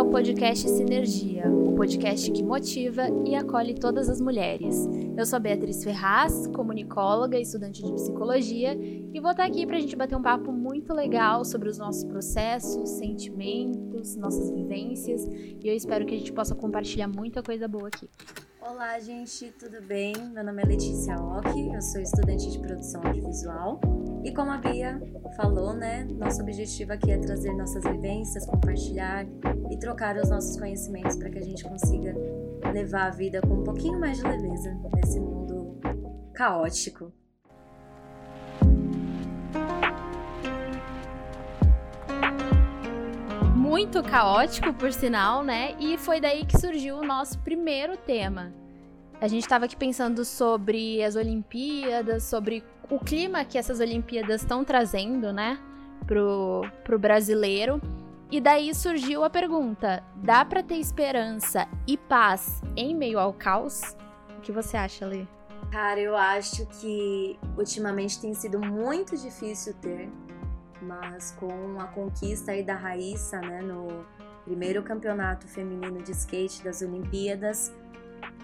ao podcast Sinergia, o podcast que motiva e acolhe todas as mulheres. Eu sou Beatriz Ferraz, comunicóloga e estudante de psicologia, e vou estar aqui para a gente bater um papo muito legal sobre os nossos processos, sentimentos, nossas vivências, e eu espero que a gente possa compartilhar muita coisa boa aqui. Olá, gente, tudo bem? Meu nome é Letícia Ock, eu sou estudante de produção audiovisual e como a Bia falou, né, nosso objetivo aqui é trazer nossas vivências, compartilhar e trocar os nossos conhecimentos para que a gente consiga levar a vida com um pouquinho mais de leveza nesse mundo caótico. muito caótico, por sinal, né? E foi daí que surgiu o nosso primeiro tema. A gente estava aqui pensando sobre as Olimpíadas, sobre o clima que essas Olimpíadas estão trazendo, né, pro, pro brasileiro. E daí surgiu a pergunta: dá para ter esperança e paz em meio ao caos? O que você acha, Lê? Cara, eu acho que ultimamente tem sido muito difícil ter, mas com a conquista aí da Raíssa, né, no primeiro campeonato feminino de skate das Olimpíadas,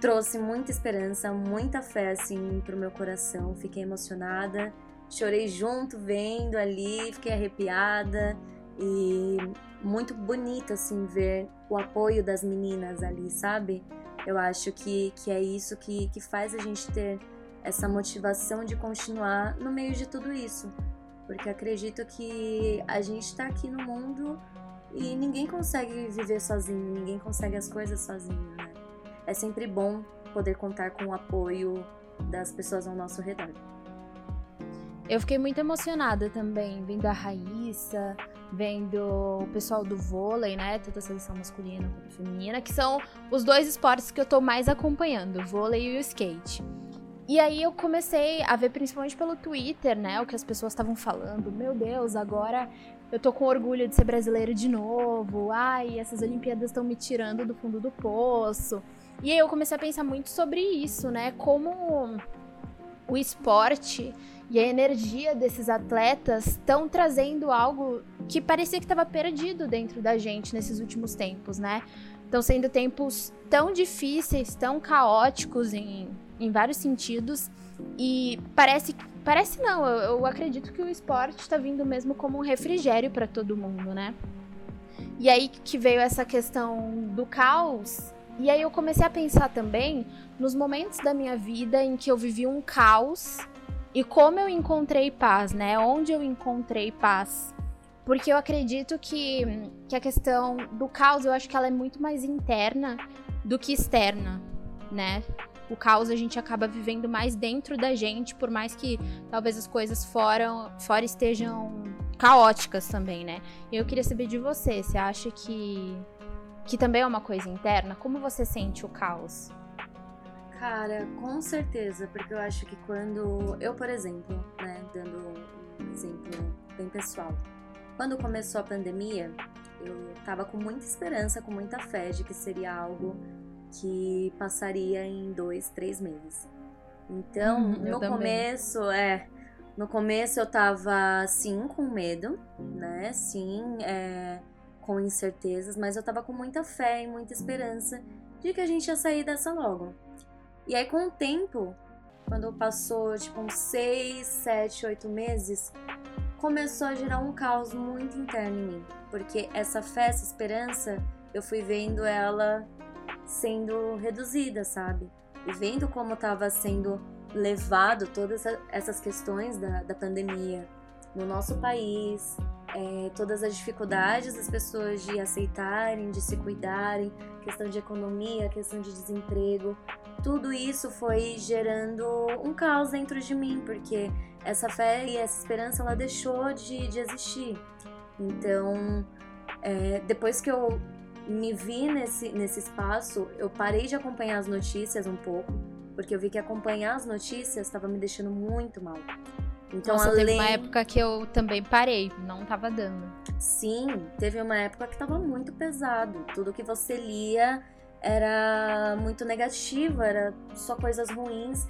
trouxe muita esperança, muita fé assim pro meu coração. Fiquei emocionada, chorei junto vendo ali, fiquei arrepiada e muito bonito assim ver o apoio das meninas ali, sabe? Eu acho que, que é isso que, que faz a gente ter essa motivação de continuar no meio de tudo isso. Porque acredito que a gente está aqui no mundo e ninguém consegue viver sozinho, ninguém consegue as coisas sozinho, né? É sempre bom poder contar com o apoio das pessoas ao nosso redor. Eu fiquei muito emocionada também, vendo a Raíssa, vendo o pessoal do vôlei, né? Tanto a seleção masculina quanto feminina, que são os dois esportes que eu tô mais acompanhando, o vôlei e o skate. E aí eu comecei a ver, principalmente pelo Twitter, né? O que as pessoas estavam falando. Meu Deus, agora eu tô com orgulho de ser brasileira de novo. Ai, essas Olimpíadas estão me tirando do fundo do poço. E aí eu comecei a pensar muito sobre isso, né? Como o esporte e a energia desses atletas estão trazendo algo que parecia que estava perdido dentro da gente nesses últimos tempos, né? Estão sendo tempos tão difíceis, tão caóticos em, em vários sentidos. E parece. Parece não, eu, eu acredito que o esporte está vindo mesmo como um refrigério para todo mundo, né? E aí que veio essa questão do caos e aí eu comecei a pensar também nos momentos da minha vida em que eu vivi um caos e como eu encontrei paz, né? Onde eu encontrei paz. Porque eu acredito que, que a questão do caos, eu acho que ela é muito mais interna do que externa, né? O caos a gente acaba vivendo mais dentro da gente, por mais que talvez as coisas fora, fora estejam caóticas também, né? Eu queria saber de você, você acha que que também é uma coisa interna, como você sente o caos? Cara, com certeza, porque eu acho que quando eu, por exemplo, né, dando um exemplo bem pessoal, quando começou a pandemia, eu tava com muita esperança, com muita fé de que seria algo que passaria em dois, três meses. Então, hum, no começo, é, no começo eu tava sim com medo, né? Sim, é, com incertezas, mas eu tava com muita fé e muita esperança de que a gente ia sair dessa logo. E aí, com o tempo, quando passou tipo uns seis, sete, oito meses, começou a gerar um caos muito interno em mim. Porque essa fé, essa esperança, eu fui vendo ela sendo reduzida, sabe? E vendo como estava sendo levado todas essas questões da, da pandemia no nosso país, é, todas as dificuldades das pessoas de aceitarem, de se cuidarem, questão de economia, questão de desemprego, tudo isso foi gerando um caos dentro de mim, porque essa fé e essa esperança ela deixou de, de existir. Então, é, depois que eu me vi nesse, nesse espaço, eu parei de acompanhar as notícias um pouco, porque eu vi que acompanhar as notícias estava me deixando muito mal. Então, Nossa, além... teve uma época que eu também parei, não tava dando. Sim, teve uma época que tava muito pesado. Tudo que você lia era muito negativo, era só coisas ruins.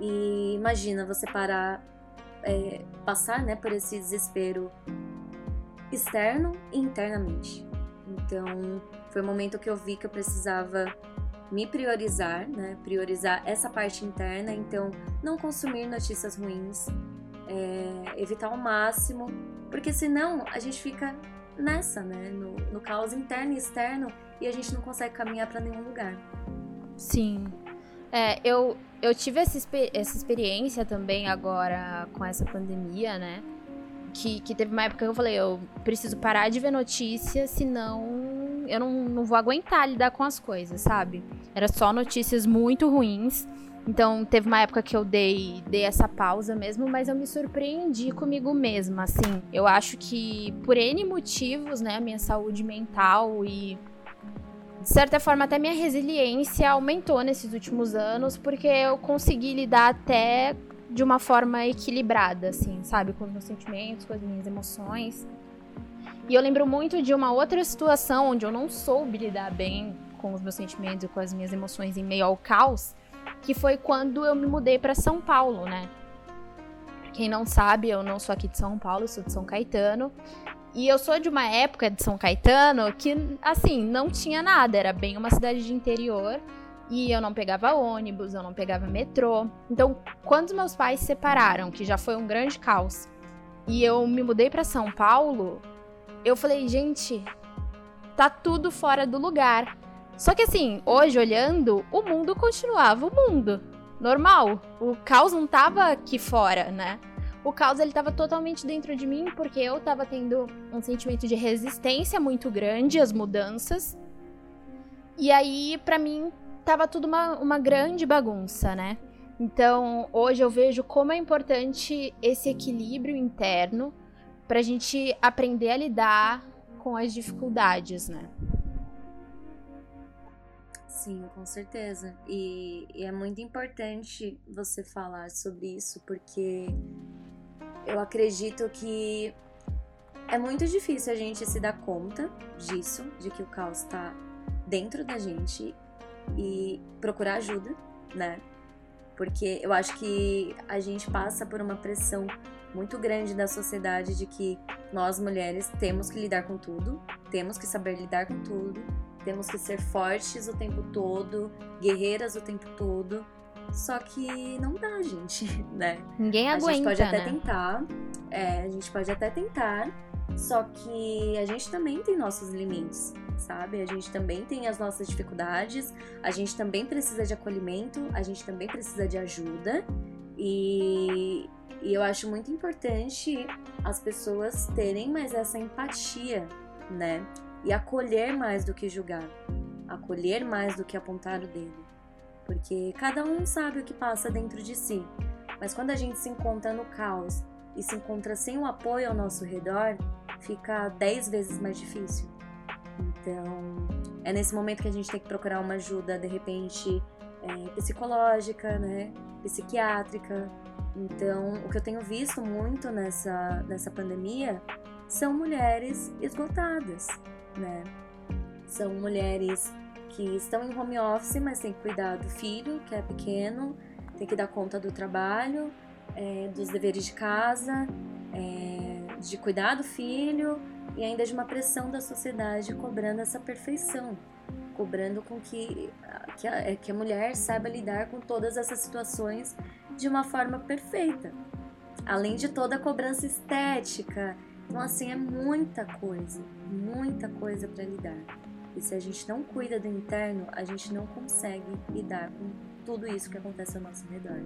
E imagina você parar, é, passar né, por esse desespero externo e internamente. Então, foi o momento que eu vi que eu precisava me priorizar, né? Priorizar essa parte interna, então não consumir notícias ruins, é, evitar ao máximo, porque senão a gente fica nessa, né? No, no caos interno e externo e a gente não consegue caminhar para nenhum lugar. Sim. É, eu, eu tive essa, essa experiência também agora com essa pandemia, né? Que, que teve uma época que eu falei, eu preciso parar de ver notícias, senão eu não, não vou aguentar lidar com as coisas, sabe? Era só notícias muito ruins. Então, teve uma época que eu dei, dei essa pausa mesmo, mas eu me surpreendi comigo mesma, assim. Eu acho que, por N motivos, né, a minha saúde mental e, de certa forma, até minha resiliência aumentou nesses últimos anos, porque eu consegui lidar até de uma forma equilibrada, assim, sabe? Com os meus sentimentos, com as minhas emoções. E eu lembro muito de uma outra situação onde eu não soube lidar bem com os meus sentimentos e com as minhas emoções em meio ao caos que foi quando eu me mudei para São Paulo, né? Quem não sabe, eu não sou aqui de São Paulo, sou de São Caetano. E eu sou de uma época de São Caetano que, assim, não tinha nada, era bem uma cidade de interior. E eu não pegava ônibus, eu não pegava metrô. Então, quando meus pais se separaram, que já foi um grande caos, e eu me mudei para São Paulo, eu falei, gente, tá tudo fora do lugar. Só que assim, hoje olhando, o mundo continuava o mundo. Normal. O caos não tava aqui fora, né? O caos ele tava totalmente dentro de mim porque eu tava tendo um sentimento de resistência muito grande às mudanças. E aí, para mim, tava tudo uma, uma grande bagunça, né? Então, hoje eu vejo como é importante esse equilíbrio interno pra gente aprender a lidar com as dificuldades, né? Sim, com certeza. E, e, é muito importante você falar sobre isso, porque eu acredito que é muito difícil a gente se dar conta disso, de que o caos está dentro da gente e procurar ajuda, né? Porque eu acho que a gente passa por uma pressão muito grande da sociedade de que nós mulheres temos que lidar com tudo, temos que saber lidar com tudo temos que ser fortes o tempo todo, guerreiras o tempo todo. Só que não dá, gente, né? Ninguém aguenta. A gente pode até né? tentar. É, a gente pode até tentar. Só que a gente também tem nossos limites, sabe? A gente também tem as nossas dificuldades, a gente também precisa de acolhimento, a gente também precisa de ajuda. E, e eu acho muito importante as pessoas terem mais essa empatia, né? E acolher mais do que julgar, acolher mais do que apontar o dedo, porque cada um sabe o que passa dentro de si, mas quando a gente se encontra no caos e se encontra sem o apoio ao nosso redor, fica dez vezes mais difícil. Então, é nesse momento que a gente tem que procurar uma ajuda, de repente, é, psicológica, né? Psiquiátrica. Então, o que eu tenho visto muito nessa, nessa pandemia são mulheres esgotadas, né? São mulheres que estão em home office, mas tem que cuidar do filho, que é pequeno, tem que dar conta do trabalho, é, dos deveres de casa, é, de cuidar do filho e ainda de uma pressão da sociedade cobrando essa perfeição, cobrando com que, que, a, é, que a mulher saiba lidar com todas essas situações de uma forma perfeita. Além de toda a cobrança estética, então, assim, é muita coisa, muita coisa para lidar. E se a gente não cuida do interno, a gente não consegue lidar com tudo isso que acontece ao nosso redor.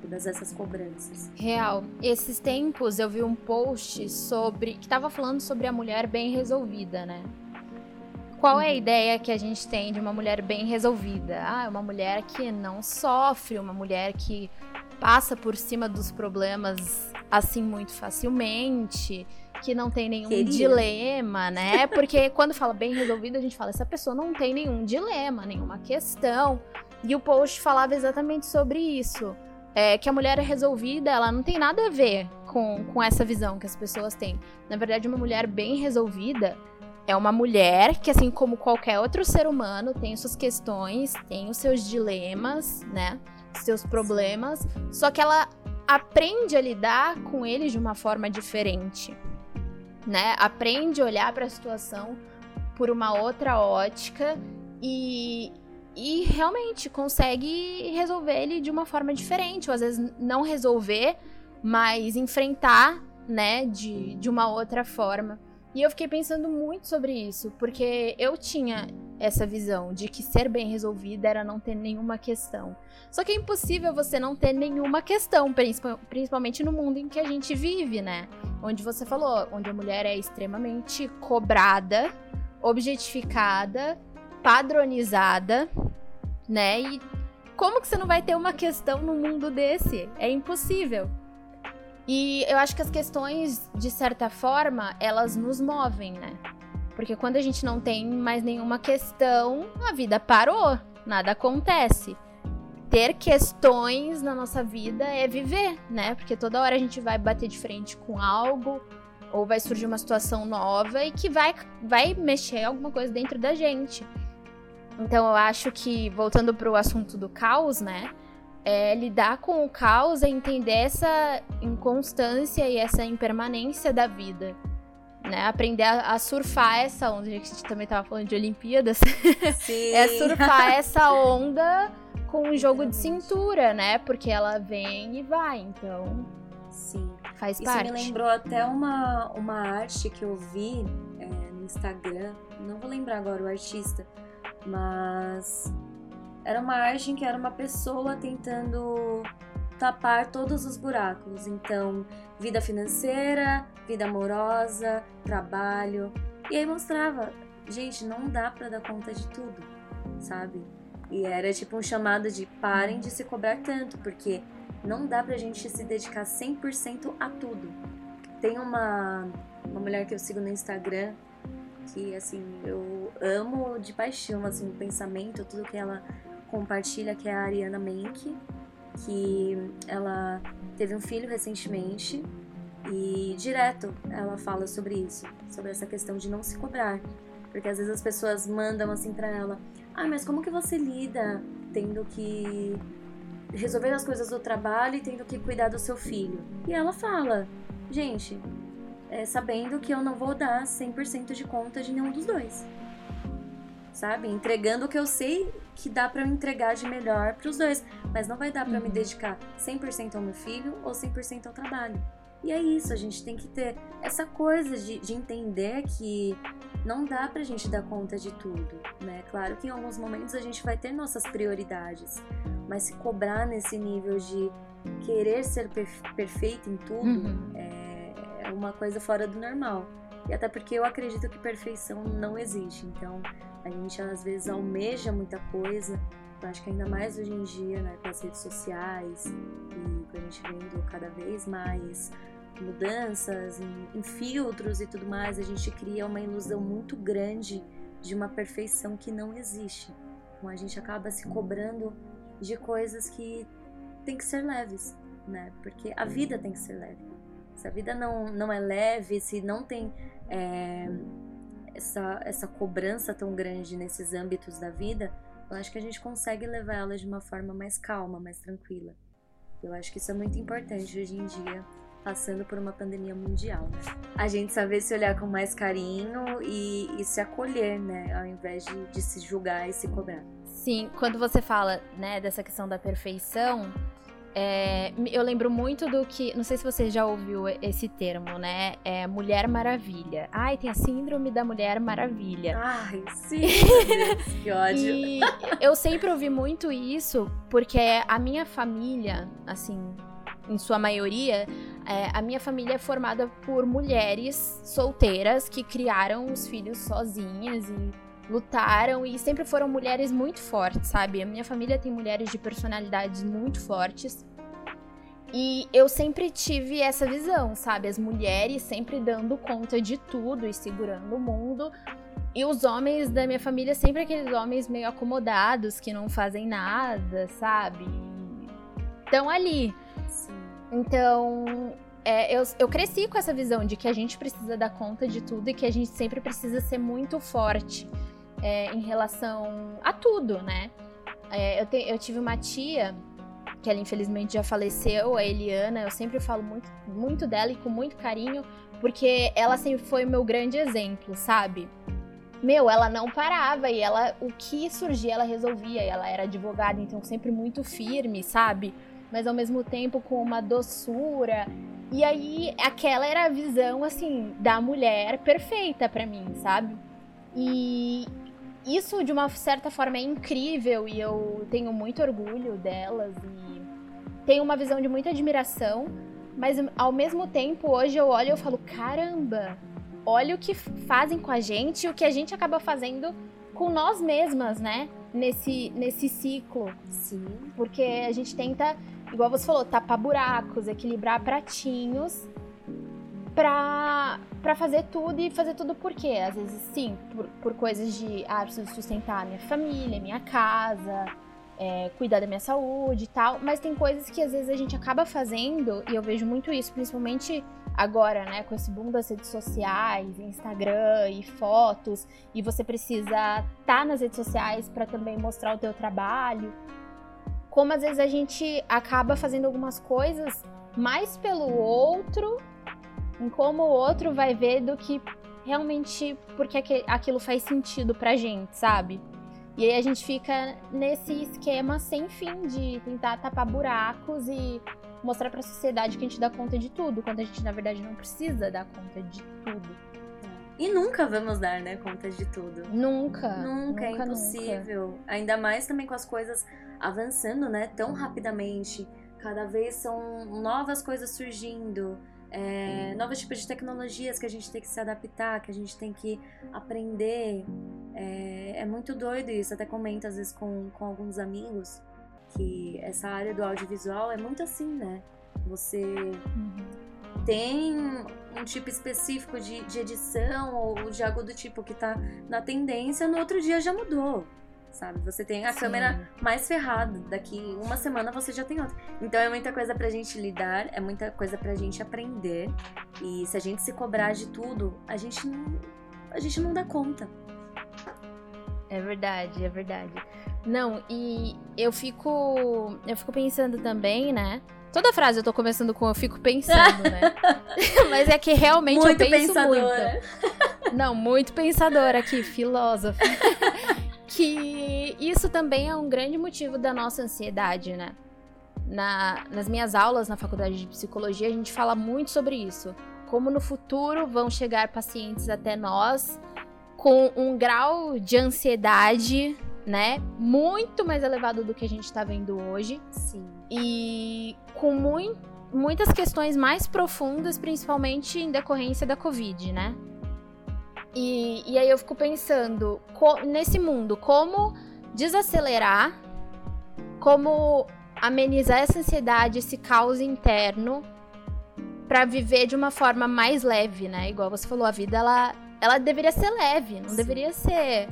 Todas essas cobranças. Real. Esses tempos eu vi um post sobre. que tava falando sobre a mulher bem resolvida, né? Qual é a uhum. ideia que a gente tem de uma mulher bem resolvida? Ah, é uma mulher que não sofre, uma mulher que passa por cima dos problemas assim muito facilmente, que não tem nenhum dilema, né? Porque quando fala bem resolvido, a gente fala, essa pessoa não tem nenhum dilema, nenhuma questão. E o post falava exatamente sobre isso. É, que a mulher é resolvida, ela não tem nada a ver com, com essa visão que as pessoas têm. Na verdade, uma mulher bem resolvida é uma mulher que, assim como qualquer outro ser humano, tem suas questões, tem os seus dilemas, né? Seus problemas, só que ela aprende a lidar com eles de uma forma diferente né? Aprende a olhar para a situação por uma outra ótica e, e realmente consegue resolver ele de uma forma diferente, ou às vezes não resolver, mas enfrentar, né, de, de uma outra forma. E eu fiquei pensando muito sobre isso, porque eu tinha essa visão de que ser bem resolvida era não ter nenhuma questão. Só que é impossível você não ter nenhuma questão, principalmente no mundo em que a gente vive, né? Onde você falou, onde a mulher é extremamente cobrada, objetificada, padronizada, né? E como que você não vai ter uma questão no mundo desse? É impossível. E eu acho que as questões, de certa forma, elas nos movem, né? Porque quando a gente não tem mais nenhuma questão, a vida parou, nada acontece. Ter questões na nossa vida é viver, né? Porque toda hora a gente vai bater de frente com algo, ou vai surgir uma situação nova e que vai, vai mexer alguma coisa dentro da gente. Então eu acho que, voltando para o assunto do caos, né? É, lidar com o caos é entender essa inconstância e essa impermanência da vida. Né? Aprender a, a surfar essa onda. A gente também estava falando de Olimpíadas. É surfar essa onda com um jogo de cintura, né? Porque ela vem e vai, então. Sim. Faz Isso parte. me lembrou até uma, uma arte que eu vi é, no Instagram. Não vou lembrar agora o artista, mas era uma arte em que era uma pessoa tentando tapar todos os buracos. Então, vida financeira, vida amorosa, trabalho. E aí mostrava, gente, não dá para dar conta de tudo, sabe? E era tipo um chamado de parem de se cobrar tanto, porque não dá pra gente se dedicar 100% a tudo. Tem uma, uma mulher que eu sigo no Instagram que, assim, eu amo de paixão, assim, o pensamento, tudo que ela compartilha, que é a Ariana Menck, que ela teve um filho recentemente e direto ela fala sobre isso, sobre essa questão de não se cobrar. Porque às vezes as pessoas mandam assim para ela: "Ah, mas como que você lida tendo que resolver as coisas do trabalho e tendo que cuidar do seu filho?" E ela fala: "Gente, é, sabendo que eu não vou dar 100% de conta de nenhum dos dois." Sabe? Entregando o que eu sei que dá para eu entregar de melhor para os dois, mas não vai dar para uhum. me dedicar 100% ao meu filho ou 100% ao trabalho. E é isso, a gente tem que ter essa coisa de, de entender que não dá pra gente dar conta de tudo, né? Claro que em alguns momentos a gente vai ter nossas prioridades, mas se cobrar nesse nível de querer ser perfeito em tudo uhum. é, é uma coisa fora do normal. E até porque eu acredito que perfeição não existe. Então, a gente às vezes almeja muita coisa. Eu acho que ainda mais hoje em dia, né, com as redes sociais e com a gente vendo cada vez mais mudanças em, em filtros e tudo mais, a gente cria uma ilusão muito grande de uma perfeição que não existe. Então a gente acaba se cobrando de coisas que tem que ser leves, né? Porque a vida tem que ser leve. Se a vida não, não é leve, se não tem é, essa, essa cobrança tão grande nesses âmbitos da vida, eu acho que a gente consegue levar ela de uma forma mais calma, mais tranquila. Eu acho que isso é muito importante hoje em dia, passando por uma pandemia mundial. A gente saber se olhar com mais carinho e, e se acolher, né? Ao invés de, de se julgar e se cobrar. Sim, quando você fala, né, dessa questão da perfeição, é, eu lembro muito do que. Não sei se você já ouviu esse termo, né? É Mulher Maravilha. Ai, tem a síndrome da Mulher Maravilha. Ai, sim. que ódio. E eu sempre ouvi muito isso, porque a minha família, assim, em sua maioria, é, a minha família é formada por mulheres solteiras que criaram os filhos sozinhas e lutaram e sempre foram mulheres muito fortes, sabe? A minha família tem mulheres de personalidades muito fortes. E eu sempre tive essa visão, sabe? As mulheres sempre dando conta de tudo e segurando o mundo. E os homens da minha família, sempre aqueles homens meio acomodados, que não fazem nada, sabe? Estão ali. Sim. Então, é, eu, eu cresci com essa visão de que a gente precisa dar conta de tudo e que a gente sempre precisa ser muito forte é, em relação a tudo, né? É, eu, te, eu tive uma tia que ela infelizmente já faleceu, a Eliana. Eu sempre falo muito, muito dela e com muito carinho, porque ela sempre foi o meu grande exemplo, sabe? meu, ela não parava e ela, o que surgia, ela resolvia. E ela era advogada, então sempre muito firme, sabe? Mas ao mesmo tempo com uma doçura. E aí, aquela era a visão, assim, da mulher perfeita para mim, sabe? E isso, de uma certa forma, é incrível e eu tenho muito orgulho delas e tenho uma visão de muita admiração. Mas ao mesmo tempo, hoje eu olho e eu falo: caramba, olha o que fazem com a gente e o que a gente acaba fazendo com nós mesmas, né? Nesse, nesse ciclo. Sim. Porque a gente tenta, igual você falou, tapar buracos, equilibrar pratinhos pra, pra fazer tudo e fazer tudo por quê? Às vezes, sim, por, por coisas de, ah, preciso sustentar a minha família, minha casa, é, cuidar da minha saúde e tal, mas tem coisas que às vezes a gente acaba fazendo, e eu vejo muito isso, principalmente agora, né, com esse boom das redes sociais, Instagram e fotos, e você precisa estar tá nas redes sociais para também mostrar o teu trabalho. Como às vezes a gente acaba fazendo algumas coisas mais pelo outro, em como o outro vai ver do que realmente porque aquilo faz sentido pra gente, sabe? E aí a gente fica nesse esquema sem fim de tentar tapar buracos e mostrar para a sociedade que a gente dá conta de tudo, quando a gente na verdade não precisa dar conta de tudo. E nunca vamos dar, né, conta de tudo. Nunca. Nunca, é impossível. Nunca. Ainda mais também com as coisas avançando, né, tão rapidamente. Cada vez são novas coisas surgindo é, novos tipos de tecnologias que a gente tem que se adaptar, que a gente tem que aprender. É, é muito doido isso, até comento às vezes com, com alguns amigos que essa área do audiovisual é muito assim, né? Você uhum. tem um tipo específico de, de edição ou de algo do tipo que tá na tendência, no outro dia já mudou sabe? Você tem a Sim. câmera mais ferrada, daqui uma semana você já tem outra. Então é muita coisa pra gente lidar, é muita coisa pra gente aprender. E se a gente se cobrar de tudo, a gente não, a gente não dá conta. É verdade, é verdade. Não, e eu fico eu fico pensando também, né? Toda frase eu tô começando com eu fico pensando, né? Mas é que realmente muito eu penso pensadora. muito. Não, muito pensadora aqui, filósofa que isso também é um grande motivo da nossa ansiedade, né? Na, nas minhas aulas na faculdade de psicologia, a gente fala muito sobre isso. Como no futuro vão chegar pacientes até nós com um grau de ansiedade, né? Muito mais elevado do que a gente está vendo hoje. Sim. E com muito, muitas questões mais profundas, principalmente em decorrência da Covid, né? E, e aí eu fico pensando, nesse mundo, como desacelerar, como amenizar essa ansiedade, esse caos interno, para viver de uma forma mais leve, né? Igual você falou, a vida ela, ela deveria ser leve, não Sim. deveria ser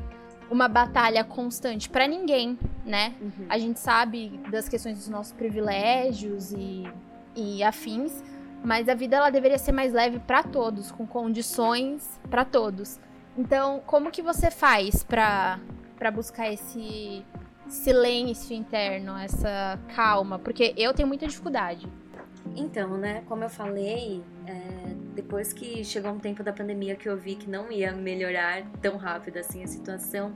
uma batalha constante para ninguém, né? Uhum. A gente sabe das questões dos nossos privilégios e, e afins, mas a vida ela deveria ser mais leve para todos, com condições para todos. Então, como que você faz para para buscar esse silêncio interno, essa calma? Porque eu tenho muita dificuldade. Então, né, como eu falei, é, depois que chegou um tempo da pandemia que eu vi que não ia melhorar tão rápido assim a situação,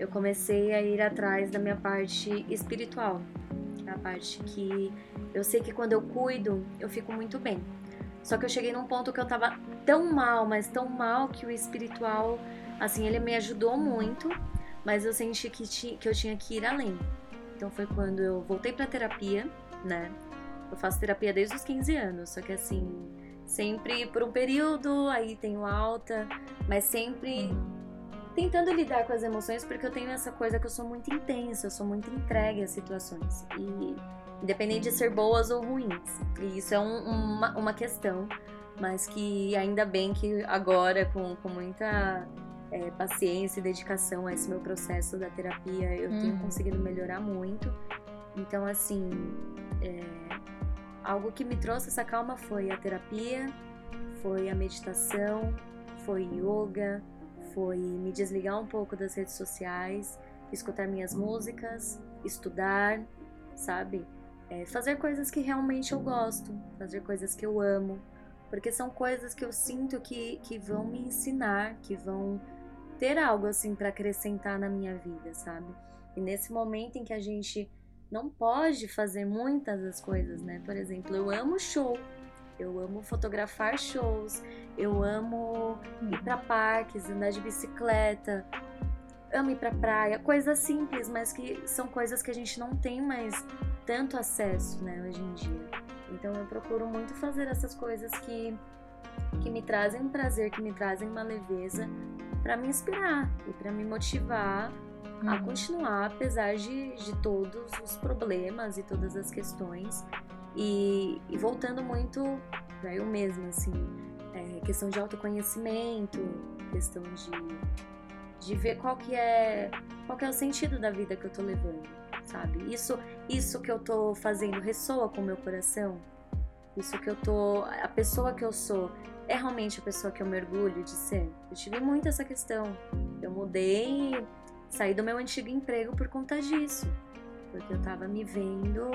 eu comecei a ir atrás da minha parte espiritual a parte que eu sei que quando eu cuido, eu fico muito bem. Só que eu cheguei num ponto que eu tava tão mal, mas tão mal que o espiritual, assim, ele me ajudou muito, mas eu senti que, que eu tinha que ir além. Então foi quando eu voltei pra terapia, né? Eu faço terapia desde os 15 anos, só que assim, sempre por um período, aí tenho alta, mas sempre tentando lidar com as emoções, porque eu tenho essa coisa que eu sou muito intensa, eu sou muito entregue às situações. E independente de ser boas ou ruins. E isso é um, uma, uma questão, mas que ainda bem que agora, com, com muita é, paciência e dedicação a esse meu processo da terapia, eu tenho uhum. conseguido melhorar muito. Então, assim, é, algo que me trouxe essa calma foi a terapia, foi a meditação, foi yoga, foi me desligar um pouco das redes sociais, escutar minhas músicas, estudar, sabe? É, fazer coisas que realmente eu gosto, fazer coisas que eu amo, porque são coisas que eu sinto que, que vão me ensinar, que vão ter algo assim para acrescentar na minha vida, sabe? E nesse momento em que a gente não pode fazer muitas das coisas, né? Por exemplo, eu amo show, eu amo fotografar shows, eu amo ir para parques, andar de bicicleta, amo ir pra praia, coisas simples, mas que são coisas que a gente não tem mais tanto acesso, né, hoje em dia. Então eu procuro muito fazer essas coisas que que me trazem um prazer, que me trazem uma leveza para me inspirar e para me motivar uhum. a continuar apesar de, de todos os problemas e todas as questões e, e voltando muito para eu mesma assim é, questão de autoconhecimento questão de de ver qual que é qual que é o sentido da vida que eu tô levando, sabe? Isso isso que eu tô fazendo ressoa com o meu coração. Isso que eu tô, a pessoa que eu sou é realmente a pessoa que eu me orgulho de ser. Eu tive muito essa questão. Eu mudei, saí do meu antigo emprego por conta disso, porque eu tava me vendo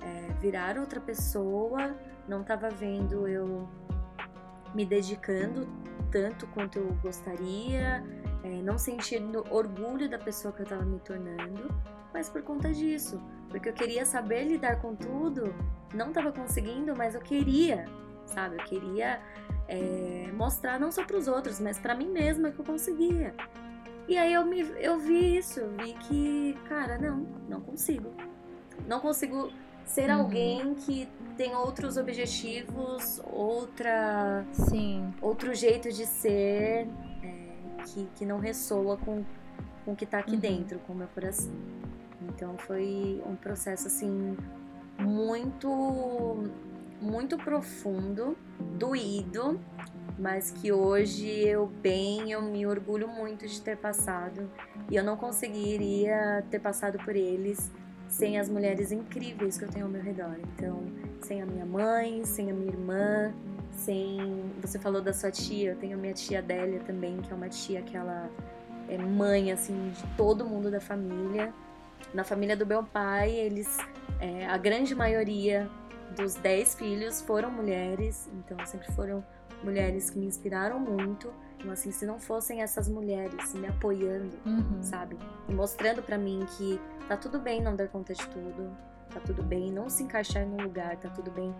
é, virar outra pessoa, não tava vendo eu me dedicando tanto quanto eu gostaria, é, não sentindo orgulho da pessoa que eu estava me tornando, mas por conta disso, porque eu queria saber lidar com tudo, não estava conseguindo, mas eu queria, sabe? Eu queria é, mostrar não só para os outros, mas para mim mesma que eu conseguia. E aí eu, me, eu vi isso, eu vi que, cara, não, não consigo. Não consigo ser uhum. alguém que tem outros objetivos, outra. Sim. Outro jeito de ser que, que não ressoa com, com o que está aqui uhum. dentro, com o meu coração. Então foi um processo assim muito muito profundo, doído, mas que hoje eu bem, eu me orgulho muito de ter passado e eu não conseguiria ter passado por eles sem as mulheres incríveis que eu tenho ao meu redor. Então, sem a minha mãe, sem a minha irmã, sem. Você falou da sua tia, eu tenho a minha tia Adélia também, que é uma tia que ela é mãe, assim, de todo mundo da família. Na família do meu pai, eles. É, a grande maioria dos dez filhos foram mulheres, então sempre foram mulheres que me inspiraram muito. Então, assim, se não fossem essas mulheres me apoiando, uhum. sabe? E mostrando para mim que tá tudo bem não dar conta de tudo, tá tudo bem não se encaixar num lugar, tá tudo bem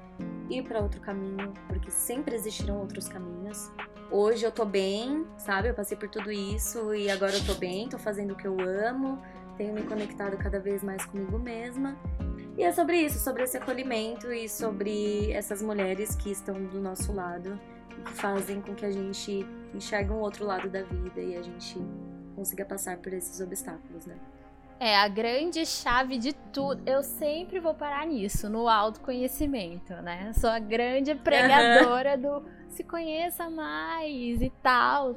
ir para outro caminho, porque sempre existirão outros caminhos. Hoje eu tô bem, sabe? Eu passei por tudo isso e agora eu tô bem, tô fazendo o que eu amo, tenho me conectado cada vez mais comigo mesma. E é sobre isso, sobre esse acolhimento e sobre essas mulheres que estão do nosso lado que fazem com que a gente enxergue um outro lado da vida e a gente consiga passar por esses obstáculos, né? É a grande chave de tudo. Eu sempre vou parar nisso, no autoconhecimento, né? Sou a grande pregadora uhum. do se conheça mais e tal.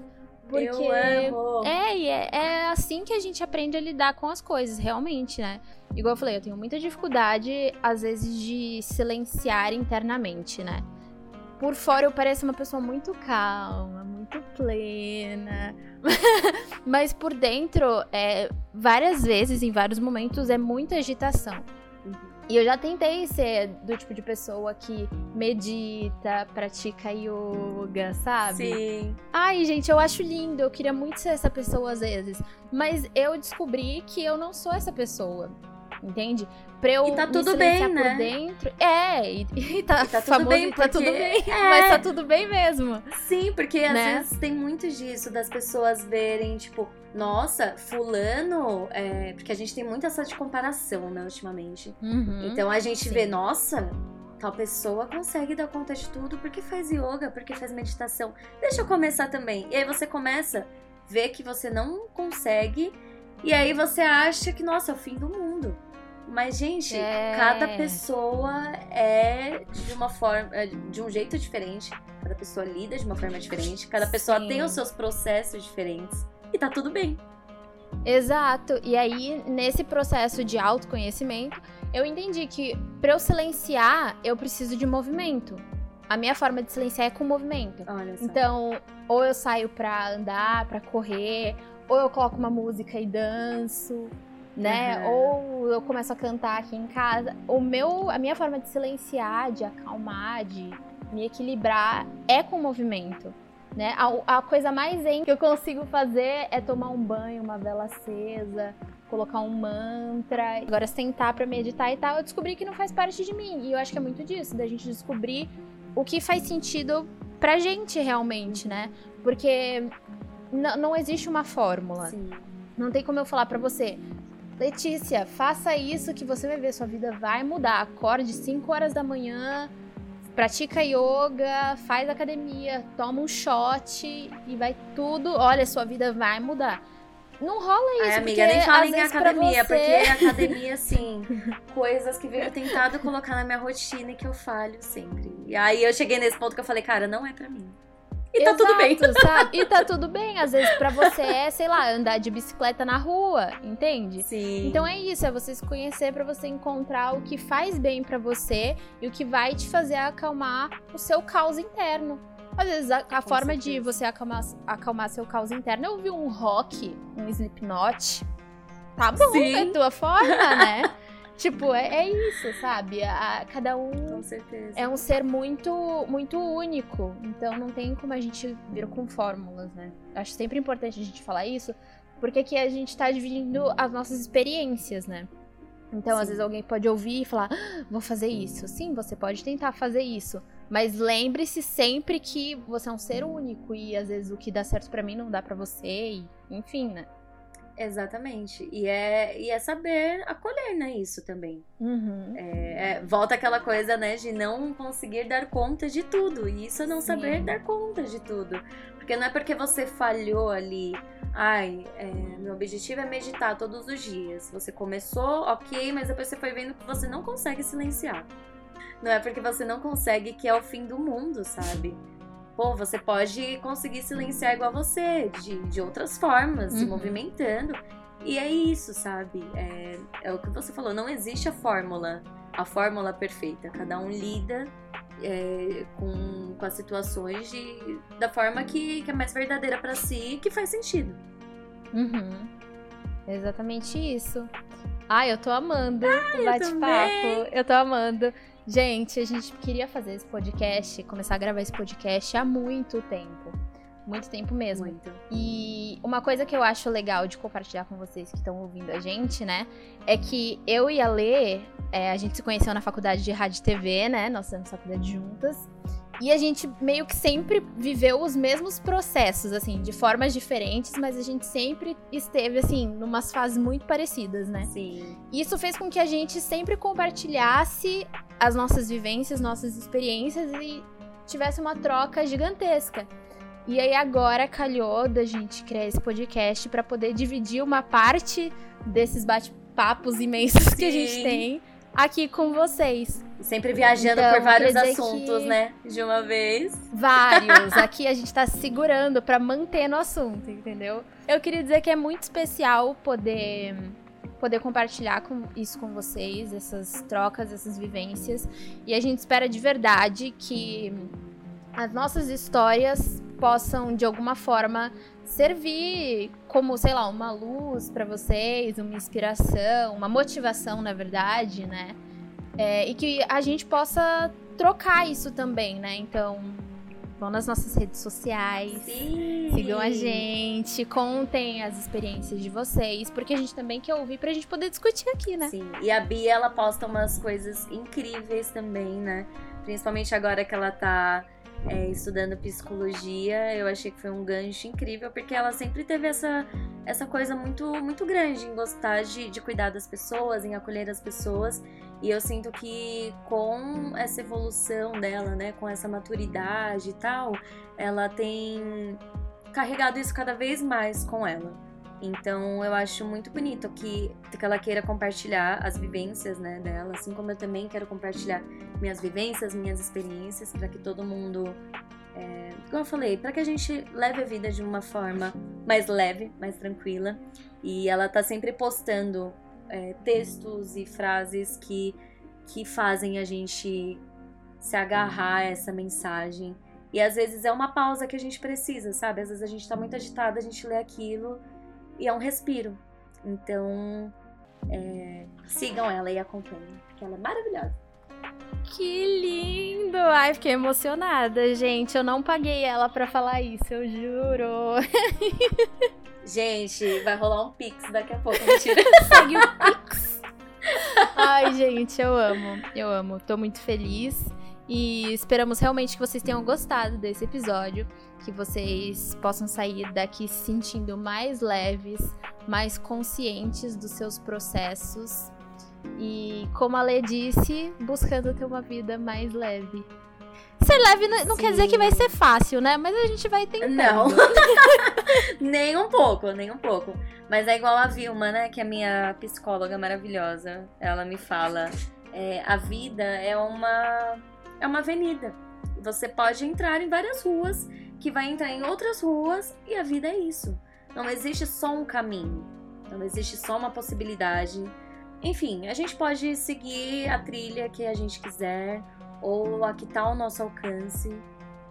Porque eu amo. É, é, é assim que a gente aprende a lidar com as coisas, realmente, né? Igual eu falei, eu tenho muita dificuldade, às vezes, de silenciar internamente, né? Por fora eu pareço uma pessoa muito calma, muito plena. Mas por dentro, é, várias vezes, em vários momentos, é muita agitação. Uhum. E eu já tentei ser do tipo de pessoa que medita, pratica yoga, sabe? Sim. Ai, gente, eu acho lindo. Eu queria muito ser essa pessoa às vezes. Mas eu descobri que eu não sou essa pessoa entende? Pra eu e tá tudo bem, né? dentro. É, e, e, tá, e tá famoso, tudo bem, porque... tá tudo bem. É. Mas tá tudo bem mesmo. Sim, porque às né? vezes tem muito disso, das pessoas verem, tipo, nossa, fulano. É... Porque a gente tem muito essa de comparação, né, ultimamente. Uhum, então a gente sim. vê, nossa, tal pessoa consegue dar conta de tudo porque faz yoga, porque faz meditação. Deixa eu começar também. E aí você começa ver que você não consegue. E aí você acha que, nossa, é o fim do mundo. Mas, gente, é... cada pessoa é de uma forma, é de um jeito diferente. Cada pessoa lida de uma forma diferente. Cada pessoa Sim. tem os seus processos diferentes. E tá tudo bem. Exato. E aí, nesse processo de autoconhecimento, eu entendi que para eu silenciar, eu preciso de movimento. A minha forma de silenciar é com movimento. Então, ou eu saio pra andar, pra correr, ou eu coloco uma música e danço, né? Uhum. Ou eu começo a cantar aqui em casa. O meu, a minha forma de silenciar, de acalmar, de me equilibrar é com movimento. Né? A, a coisa mais zen que eu consigo fazer é tomar um banho, uma vela acesa, colocar um mantra, agora sentar para meditar e tal. Eu descobri que não faz parte de mim. E eu acho que é muito disso, da gente descobrir o que faz sentido pra gente realmente, né? Porque não existe uma fórmula. Sim. Não tem como eu falar para você, Letícia, faça isso que você vai ver, sua vida vai mudar. Acorde 5 horas da manhã, pratica yoga, faz academia, toma um shot e vai tudo. Olha, sua vida vai mudar. Não rola isso. Ai, amiga, nem fala em academia, você... porque academia, assim, coisas que venho tentado colocar na minha rotina e que eu falho sempre. E aí eu cheguei nesse ponto que eu falei, cara, não é pra mim. E Exato, tá tudo bem. Sabe? E tá tudo bem. Às vezes pra você é, sei lá, andar de bicicleta na rua, entende? Sim. Então é isso, é você se conhecer para você encontrar o que faz bem para você e o que vai te fazer acalmar o seu caos interno. Às vezes a, a forma certeza. de você acalmar, acalmar seu caos interno é ouvir um rock, um Slipknot. Tá bom, Sim. é tua forma, né? Tipo, é, é isso, sabe? A, cada um é um ser muito, muito único. Então não tem como a gente vir com fórmulas, né? Acho sempre importante a gente falar isso, porque aqui a gente tá dividindo as nossas experiências, né? Então, Sim. às vezes alguém pode ouvir e falar, ah, vou fazer isso. Sim, você pode tentar fazer isso. Mas lembre-se sempre que você é um ser único e às vezes o que dá certo para mim não dá para você, e, enfim, né? Exatamente. E é, e é saber acolher, né, isso também. Uhum. É, é, volta aquela coisa, né, de não conseguir dar conta de tudo. E isso é não Sim. saber dar conta de tudo. Porque não é porque você falhou ali, ai, é, meu objetivo é meditar todos os dias. Você começou, ok, mas depois você foi vendo que você não consegue silenciar. Não é porque você não consegue que é o fim do mundo, sabe? Pô, você pode conseguir silenciar igual você, de, de outras formas, uhum. se movimentando. E é isso, sabe? É, é o que você falou, não existe a fórmula, a fórmula perfeita. Cada um lida é, com, com as situações de, da forma que, que é mais verdadeira para si e que faz sentido. Uhum. Exatamente isso. Ai, eu tô amando o bate-papo. Eu tô amando. Gente, a gente queria fazer esse podcast, começar a gravar esse podcast há muito tempo. Muito tempo mesmo. Muito. E uma coisa que eu acho legal de compartilhar com vocês que estão ouvindo a gente, né? É que eu e a Lê, é, a gente se conheceu na faculdade de rádio e TV, né? Nós temos faculdade juntas. E a gente meio que sempre viveu os mesmos processos, assim, de formas diferentes, mas a gente sempre esteve, assim, numas fases muito parecidas, né? Sim. Isso fez com que a gente sempre compartilhasse as nossas vivências, nossas experiências e tivesse uma troca gigantesca. E aí agora calhou da gente criar esse podcast para poder dividir uma parte desses bate-papos imensos Sim. que a gente tem aqui com vocês. Sempre viajando então, por vários assuntos, né? De uma vez. Vários. Aqui a gente tá segurando para manter no assunto, entendeu? Eu queria dizer que é muito especial poder poder compartilhar com isso com vocês, essas trocas, essas vivências. E a gente espera de verdade que as nossas histórias possam de alguma forma servir como, sei lá, uma luz para vocês, uma inspiração, uma motivação, na verdade, né? É, e que a gente possa trocar isso também, né? Então, vão nas nossas redes sociais, Sim. sigam a gente, contem as experiências de vocês, porque a gente também quer ouvir pra gente poder discutir aqui, né? Sim, e a Bia, ela posta umas coisas incríveis também, né? Principalmente agora que ela tá é, estudando psicologia, eu achei que foi um gancho incrível, porque ela sempre teve essa, essa coisa muito, muito grande em gostar de, de cuidar das pessoas, em acolher as pessoas. E eu sinto que com essa evolução dela, né, com essa maturidade e tal, ela tem carregado isso cada vez mais com ela. Então eu acho muito bonito que, que ela queira compartilhar as vivências né, dela, assim como eu também quero compartilhar minhas vivências, minhas experiências, para que todo mundo, é, como eu falei, para que a gente leve a vida de uma forma mais leve, mais tranquila. E ela tá sempre postando é, textos e frases que, que fazem a gente se agarrar a essa mensagem. E às vezes é uma pausa que a gente precisa, sabe? Às vezes a gente tá muito agitada, a gente lê aquilo e é um respiro. Então, é, sigam ela e acompanhem, porque ela é maravilhosa. Que lindo! Ai, fiquei emocionada, gente. Eu não paguei ela para falar isso, eu juro. Gente, vai rolar um pix daqui a pouco, mentira. Segue o pix. Ai, gente, eu amo. Eu amo. Tô muito feliz. E esperamos realmente que vocês tenham gostado desse episódio. Que vocês possam sair daqui se sentindo mais leves, mais conscientes dos seus processos e, como a Lê disse, buscando ter uma vida mais leve. Ser leve não, quer dizer que vai ser fácil, né? Mas a gente vai tentando. Não. nem um pouco, nem um pouco. Mas é igual a Vilma, né? Que é a minha psicóloga maravilhosa. Ela me fala: é, a vida é uma, é uma avenida. Você pode entrar em várias ruas, que vai entrar em outras ruas, e a vida é isso. Não existe só um caminho. Não existe só uma possibilidade enfim, a gente pode seguir a trilha que a gente quiser, ou a que tá ao nosso alcance.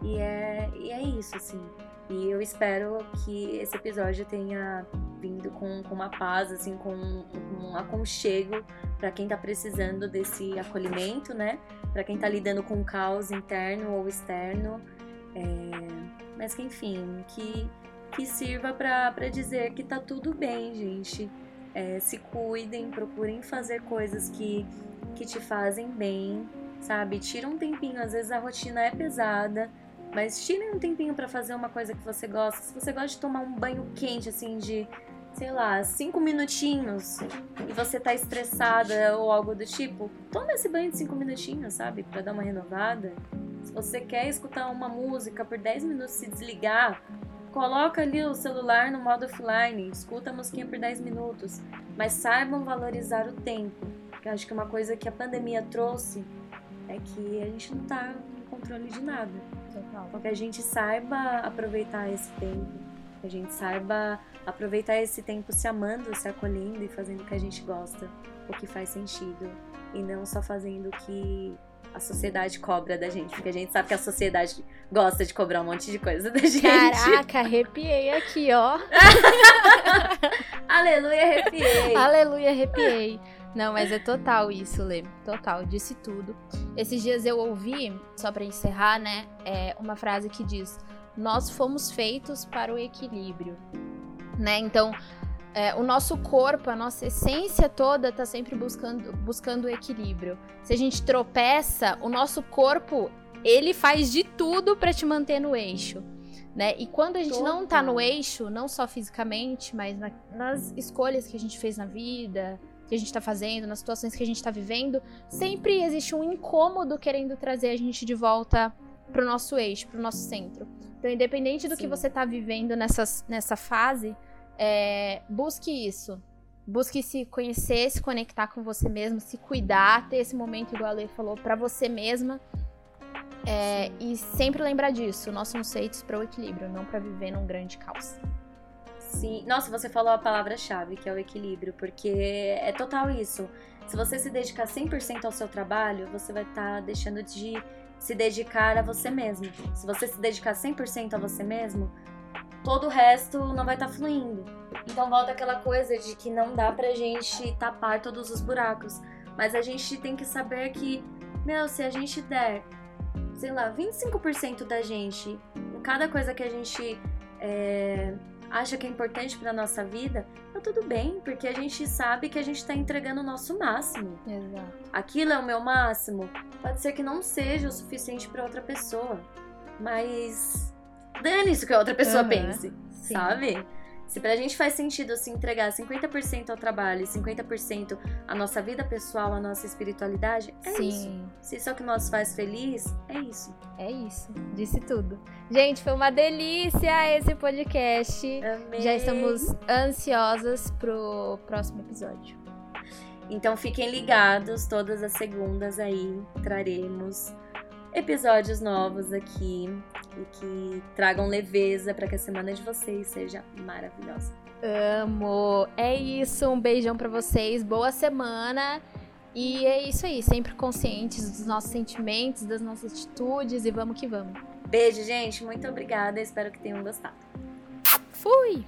E é, e é isso, assim. E eu espero que esse episódio tenha vindo com, com uma paz, assim, com um, aconchego para quem tá precisando desse acolhimento, né? Para quem tá lidando com caos interno ou externo. É... Mas que, enfim, que, que sirva para dizer que tá tudo bem, gente é, se cuidem, procurem fazer coisas que, que te fazem bem, sabe? Tira um tempinho, às vezes a rotina é pesada, mas tirem um tempinho para fazer uma coisa que você gosta. Se você gosta de tomar um banho quente, assim, de, sei lá, cinco minutinhos, e você tá estressada ou algo do tipo, toma esse banho de cinco minutinhos, sabe? Pra dar uma renovada. Se você quer escutar uma música por 10 minutos se desligar, Coloca ali o celular no modo offline, escuta a musiquinha por 10 minutos, mas saibam valorizar o tempo. Que eu acho que uma coisa que a pandemia trouxe é que a gente não tá no controle de nada. Então que a gente saiba aproveitar esse tempo, que a gente saiba aproveitar esse tempo se amando, se acolhendo e fazendo o que a gente gosta, o que faz sentido, e não só fazendo o que a sociedade cobra da gente, porque a gente sabe que a sociedade gosta de cobrar um monte de coisa da gente. Caraca, arrepiei aqui, ó. Aleluia, arrepiei. Aleluia, arrepiei. Não, mas é total isso, Lê. Total, disse tudo. Esses dias eu ouvi, só para encerrar, né, é uma frase que diz: Nós fomos feitos para o equilíbrio. Né? Então, é, o nosso corpo, a nossa essência toda está sempre buscando, buscando o equilíbrio. Se a gente tropeça, o nosso corpo ele faz de tudo para te manter no eixo. Né? E quando a gente não tá no eixo, não só fisicamente, mas na, nas escolhas que a gente fez na vida, que a gente tá fazendo, nas situações que a gente tá vivendo, sempre existe um incômodo querendo trazer a gente de volta pro nosso eixo, pro nosso centro. Então, independente do Sim. que você tá vivendo nessas, nessa fase, é, busque isso. Busque se conhecer, se conectar com você mesmo, se cuidar, ter esse momento, igual a Lê falou, para você mesma. É, e sempre lembrar disso. Nós somos feitos para o equilíbrio, não para viver num grande caos. Sim. Nossa, você falou a palavra-chave, que é o equilíbrio, porque é total isso. Se você se dedicar 100% ao seu trabalho, você vai estar tá deixando de se dedicar a você mesmo. Se você se dedicar 100% a você mesmo, todo o resto não vai estar tá fluindo. Então volta aquela coisa de que não dá pra gente tapar todos os buracos. Mas a gente tem que saber que, meu, se a gente der, sei lá, 25% da gente em cada coisa que a gente é, acha que é importante pra nossa vida, tudo bem, porque a gente sabe que a gente tá entregando o nosso máximo. Exato. Aquilo é o meu máximo. Pode ser que não seja o suficiente para outra pessoa, mas dane isso que a outra pessoa uhum. pense, Sim. sabe? Se pra gente faz sentido se entregar 50% ao trabalho e 50% à nossa vida pessoal, à nossa espiritualidade, é Sim. isso. Se isso é o que nos faz feliz, é isso. É isso. Disse tudo. Gente, foi uma delícia esse podcast. Amei. Já estamos ansiosas pro próximo episódio. Então fiquem ligados, todas as segundas aí traremos episódios novos aqui e que tragam leveza para que a semana de vocês seja maravilhosa. Amo! É isso, um beijão para vocês, boa semana. E é isso aí, sempre conscientes dos nossos sentimentos, das nossas atitudes e vamos que vamos. Beijo, gente, muito obrigada, espero que tenham gostado. Fui!